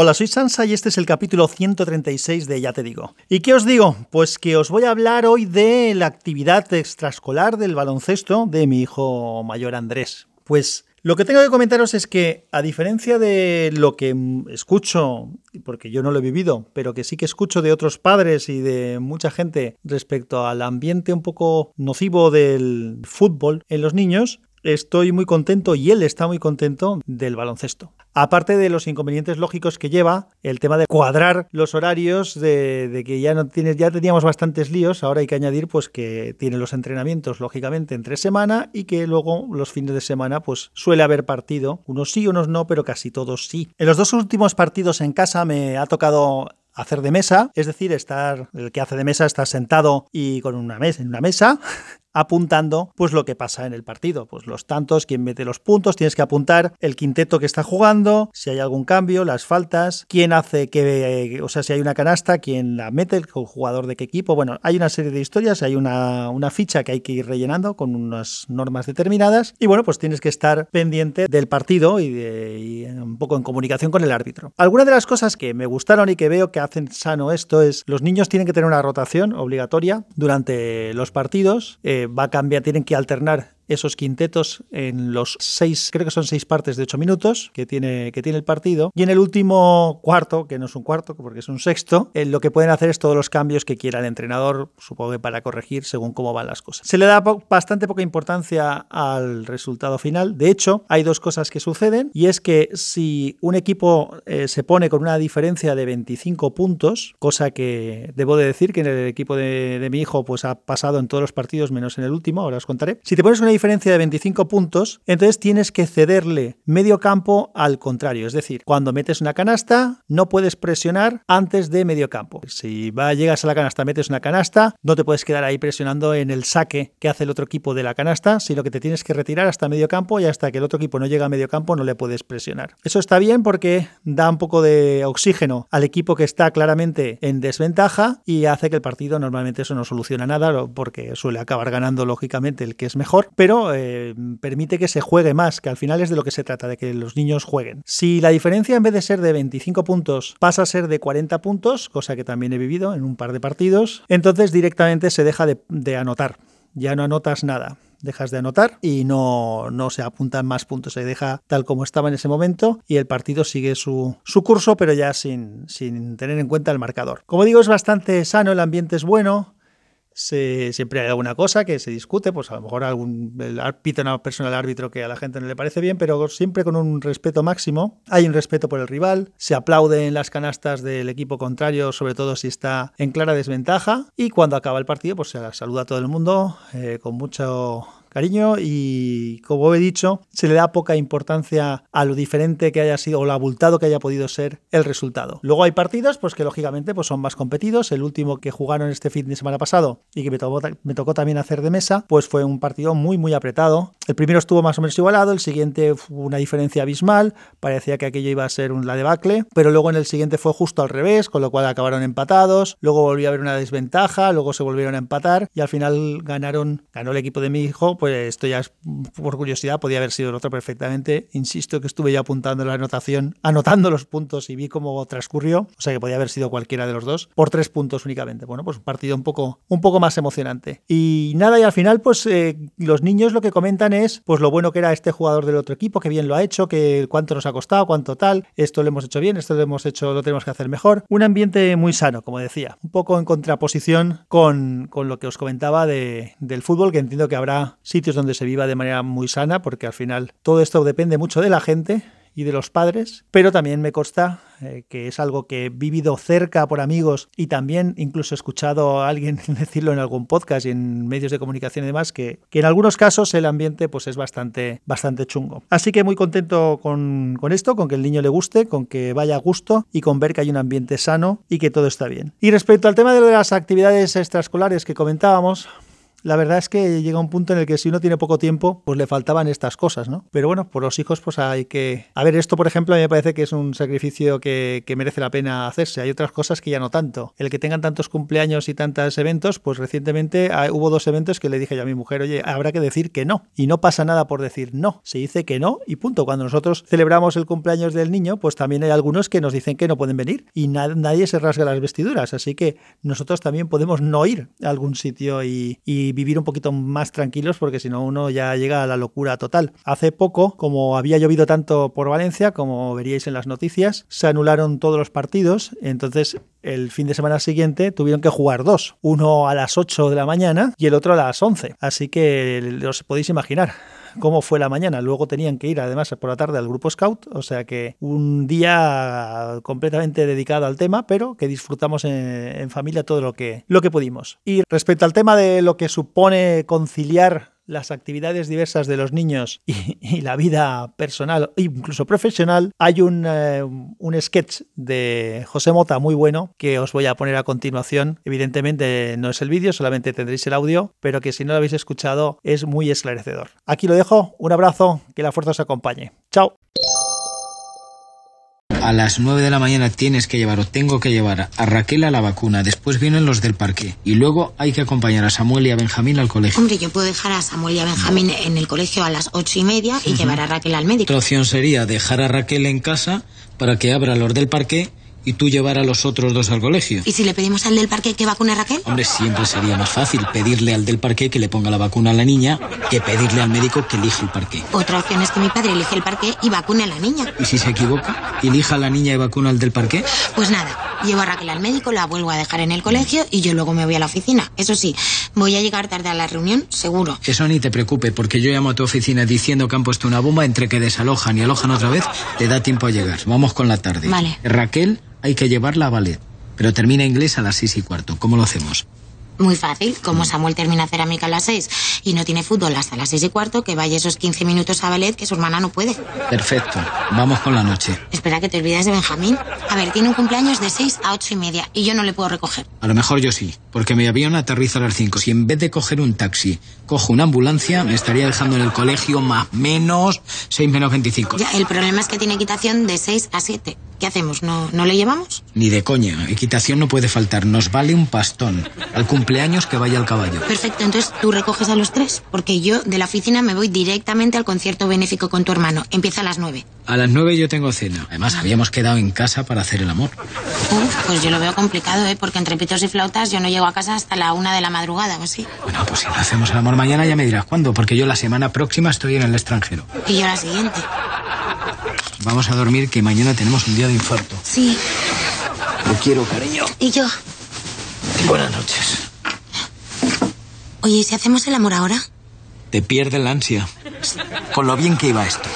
Hola, soy Sansa y este es el capítulo 136 de Ya te digo. ¿Y qué os digo? Pues que os voy a hablar hoy de la actividad extraescolar del baloncesto de mi hijo mayor Andrés. Pues lo que tengo que comentaros es que, a diferencia de lo que escucho, porque yo no lo he vivido, pero que sí que escucho de otros padres y de mucha gente respecto al ambiente un poco nocivo del fútbol en los niños, estoy muy contento y él está muy contento del baloncesto. Aparte de los inconvenientes lógicos que lleva el tema de cuadrar los horarios, de, que ya no tienes, ya teníamos bastantes líos, ahora hay que añadir pues que tiene los entrenamientos lógicamente entre semana y que luego los fines de semana pues suele haber partido, unos sí, unos no, pero casi todos sí. En los dos últimos partidos en casa me ha tocado hacer de mesa, es decir, estar el que hace de mesa está sentado y con una mesa en una mesa apuntando pues lo que pasa en el partido, pues los tantos, quién mete los puntos, tienes que apuntar el quinteto que está jugando, si hay algún cambio, las faltas, quién hace que, o sea, si hay una canasta, quién la mete, el jugador de qué equipo, bueno, hay una serie de historias, hay una, una ficha que hay que ir rellenando con unas normas determinadas y bueno, pues tienes que estar pendiente del partido y, de, un poco en comunicación con el árbitro. Algunas de las cosas que me gustaron y que veo que hacen sano esto es los niños tienen que tener una rotación obligatoria durante los partidos. Eh, va a cambiar, tienen que alternar esos quintetos en los seis, creo que son seis partes de ocho minutos que tiene, que tiene el partido. Y en el último cuarto, que no es un cuarto porque es un sexto, eh, lo que pueden hacer es todos los cambios que quiera el entrenador, supongo que para corregir según cómo van las cosas. Se le da bastante poca importancia al resultado final. De hecho, hay dos cosas que suceden y es que si un equipo eh, se pone con una diferencia de 25 puntos, cosa que debo de decir que en el equipo de, de mi hijo pues ha pasado en todos los partidos menos en el último, ahora os contaré. Si te pones una diferencia de 25 puntos, entonces tienes que cederle medio campo al contrario. Es decir, cuando metes una canasta, no puedes presionar antes de medio campo. Si va, llegas a la canasta, metes una canasta, no te puedes quedar ahí presionando en el saque que hace el otro equipo de la canasta, sino que te tienes que retirar hasta medio campo y hasta que el otro equipo no llega a medio campo no le puedes presionar. Eso está bien porque da un poco de oxígeno al equipo que está claramente en desventaja y hace que el partido normalmente eso no soluciona nada porque suele acabar ganando lógicamente el que es mejor, pero eh, permite que se juegue más, que al final es de lo que se trata, de que los niños jueguen. Si la diferencia en vez de ser de 25 puntos pasa a ser de 40 puntos, cosa que también he vivido en un par de partidos, entonces directamente se deja de, anotar. Ya no anotas nada dejas de anotar y no, no, se apuntan más puntos, se deja tal como estaba en ese momento y el partido sigue su, su curso, pero ya sin, sin, tener en cuenta el marcador. Como digo, es bastante sano, el ambiente es bueno, siempre hay alguna cosa que se discute, pues a lo mejor algún pita una persona al árbitro que a la gente no le parece bien, pero siempre con un respeto máximo. Hay un respeto por el rival, se aplauden las canastas del equipo contrario, sobre todo si está en clara desventaja, y cuando acaba el partido, pues se saluda a todo el mundo eh, con mucho cariño y como he dicho, se le da poca importancia a lo diferente que haya sido o lo abultado que haya podido ser el resultado. Luego hay partidos pues que lógicamente pues son más competidos, el último que jugaron este fin de semana pasado y que me tocó, también hacer de mesa, pues fue un partido muy muy apretado. El primero estuvo más o menos igualado, el siguiente fue una diferencia abismal, parecía que aquello iba a ser un la debacle, pero luego en el siguiente fue justo al revés, con lo cual acabaron empatados, luego volvió a haber una desventaja, luego se volvieron a empatar y al final ganaron, ganó el equipo de mi hijo, pues esto ya es por curiosidad, podía haber sido el otro perfectamente. Insisto que estuve ya apuntando la anotación, anotando los puntos y vi cómo transcurrió, o sea que podía haber sido cualquiera de los dos, por tres puntos únicamente. Bueno, pues un partido un poco, un poco más emocionante. Y nada, y al final, pues eh, los niños lo que comentan es pues lo bueno que era este jugador del otro equipo, que bien lo ha hecho, que cuánto nos ha costado, cuánto tal, esto lo hemos hecho bien, esto lo hemos hecho, lo tenemos que hacer mejor. Un ambiente muy sano, como decía, un poco en contraposición con, con lo que os comentaba de, del fútbol, que entiendo que habrá sitios donde se viva de manera muy sana, porque al final todo esto depende mucho de la gente y de los padres, pero también me consta eh, que es algo que he vivido cerca por amigos y también incluso he escuchado a alguien decirlo en algún podcast y en medios de comunicación y demás, que, que en algunos casos el ambiente pues es bastante, bastante chungo. Así que muy contento con, con esto, con que el niño le guste, con que vaya a gusto y con ver que hay un ambiente sano y que todo está bien. Y respecto al tema de las actividades extraescolares que comentábamos, la verdad es que llega un punto en el que si uno tiene poco tiempo, pues le faltaban estas cosas, ¿no? Pero bueno, por los hijos, pues hay que. A ver, esto, por ejemplo, a mí me parece que es un sacrificio que, que merece la pena hacerse. Hay otras cosas que ya no tanto. El que tengan tantos cumpleaños y tantos eventos, pues recientemente ah, hubo dos eventos que le dije yo a mi mujer, oye, habrá que decir que no. Y no pasa nada por decir no. Se dice que no y punto. Cuando nosotros celebramos el cumpleaños del niño, pues también hay algunos que nos dicen que no pueden venir y nadie se rasga las vestiduras. Así que nosotros también podemos no ir a algún sitio y, y vivir un poquito más tranquilos porque si no uno ya llega a la locura total. Hace poco, como había llovido tanto por Valencia, como veríais en las noticias, se anularon todos los partidos. Entonces el fin de semana siguiente tuvieron que jugar dos, uno a las 8 de la mañana y el otro a las 11. Así que os podéis imaginar cómo fue la mañana. Luego tenían que ir además por la tarde al grupo Scout, o sea que un día completamente dedicado al tema, pero que disfrutamos en, familia todo lo que, lo que pudimos. Y respecto al tema de lo que supone conciliar las actividades diversas de los niños y, la vida personal e incluso profesional, hay un, eh, un, sketch de José Mota muy bueno que os voy a poner a continuación. Evidentemente no es el vídeo, solamente tendréis el audio, pero que si no lo habéis escuchado es muy esclarecedor. Aquí lo dejo, un abrazo, que la fuerza os acompañe. Chao a las 9 de la mañana tienes que llevar o tengo que llevar a Raquel a la vacuna, después vienen los del parque y luego hay que acompañar a Samuel y a Benjamín al colegio. Hombre, yo puedo dejar a Samuel y a Benjamín en el colegio a las ocho y media y llevar a Raquel al médico. Otra opción sería dejar a Raquel en casa para que abra los del parque y tú llevar a los otros dos al colegio. ¿Y si le pedimos al del parque que vacune a Raquel? Hombre, siempre sería más fácil pedirle al del parque que le ponga la vacuna a la niña que pedirle al médico que elija el parque. Otra opción es que mi padre elige el parque y vacune a la niña. ¿Y si se equivoca? ¿Elija a la niña y vacuna al del parque? Pues nada, llevo a Raquel al médico, la vuelvo a dejar en el colegio y yo luego me voy a la oficina. Eso sí, voy a llegar tarde a la reunión, seguro. Eso ni te preocupe, porque yo llamo a tu oficina diciendo que han puesto una bomba entre que desalojan y alojan otra vez, te da tiempo a llegar. Vamos con la tarde. Vale. Raquel hay que llevarla a ballet, pero termina inglés a las seis y cuarto. ¿Cómo lo hacemos? Muy fácil, como Samuel termina cerámica a las seis y no tiene fútbol hasta las seis y cuarto, que vaya esos 15 minutos a ballet que su hermana no puede. Perfecto, vamos con la noche. Espera que te olvides de Benjamín. A ver, tiene un cumpleaños de seis a ocho y media y yo no le puedo recoger. A lo mejor yo sí, porque mi avión aterriza a las cinco. Si en vez de coger un taxi, cojo una ambulancia, me estaría dejando en el colegio más menos seis menos veinticinco. Ya, el problema es que tiene equitación de seis a siete. ¿Qué hacemos? ¿No, ¿No le llevamos? Ni de coña. Equitación no puede faltar. Nos vale un pastón. Al cumpleaños que vaya al caballo. Perfecto. Entonces tú recoges a los tres. Porque yo de la oficina me voy directamente al concierto benéfico con tu hermano. Empieza a las nueve. A las nueve yo tengo cena. Además, habíamos quedado en casa para hacer el amor. Uf, pues yo lo veo complicado, ¿eh? Porque entre pitos y flautas yo no llego a casa hasta la una de la madrugada o así. Bueno, pues si no hacemos el amor mañana ya me dirás cuándo. Porque yo la semana próxima estoy en el extranjero. Y yo la siguiente. Vamos a dormir que mañana tenemos un día de infarto. Sí. Lo quiero, cariño. Y yo. Buenas noches. Oye, ¿y si hacemos el amor ahora? Te pierde la ansia. Con lo bien que iba esto.